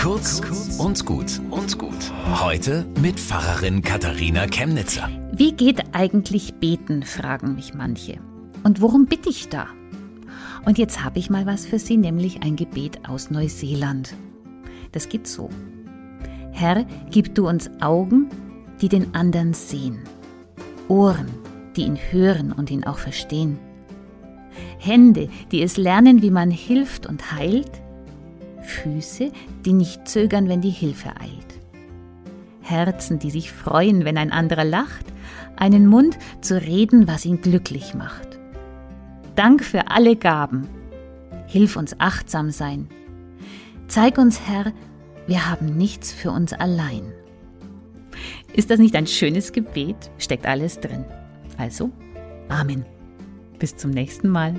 Kurz und gut und gut. Heute mit Pfarrerin Katharina Chemnitzer. Wie geht eigentlich beten, fragen mich manche. Und worum bitte ich da? Und jetzt habe ich mal was für Sie, nämlich ein Gebet aus Neuseeland. Das geht so. Herr, gib du uns Augen, die den anderen sehen. Ohren, die ihn hören und ihn auch verstehen. Hände, die es lernen, wie man hilft und heilt. Füße, die nicht zögern, wenn die Hilfe eilt. Herzen, die sich freuen, wenn ein anderer lacht. Einen Mund zu reden, was ihn glücklich macht. Dank für alle Gaben. Hilf uns achtsam sein. Zeig uns, Herr, wir haben nichts für uns allein. Ist das nicht ein schönes Gebet? Steckt alles drin. Also, Amen. Bis zum nächsten Mal.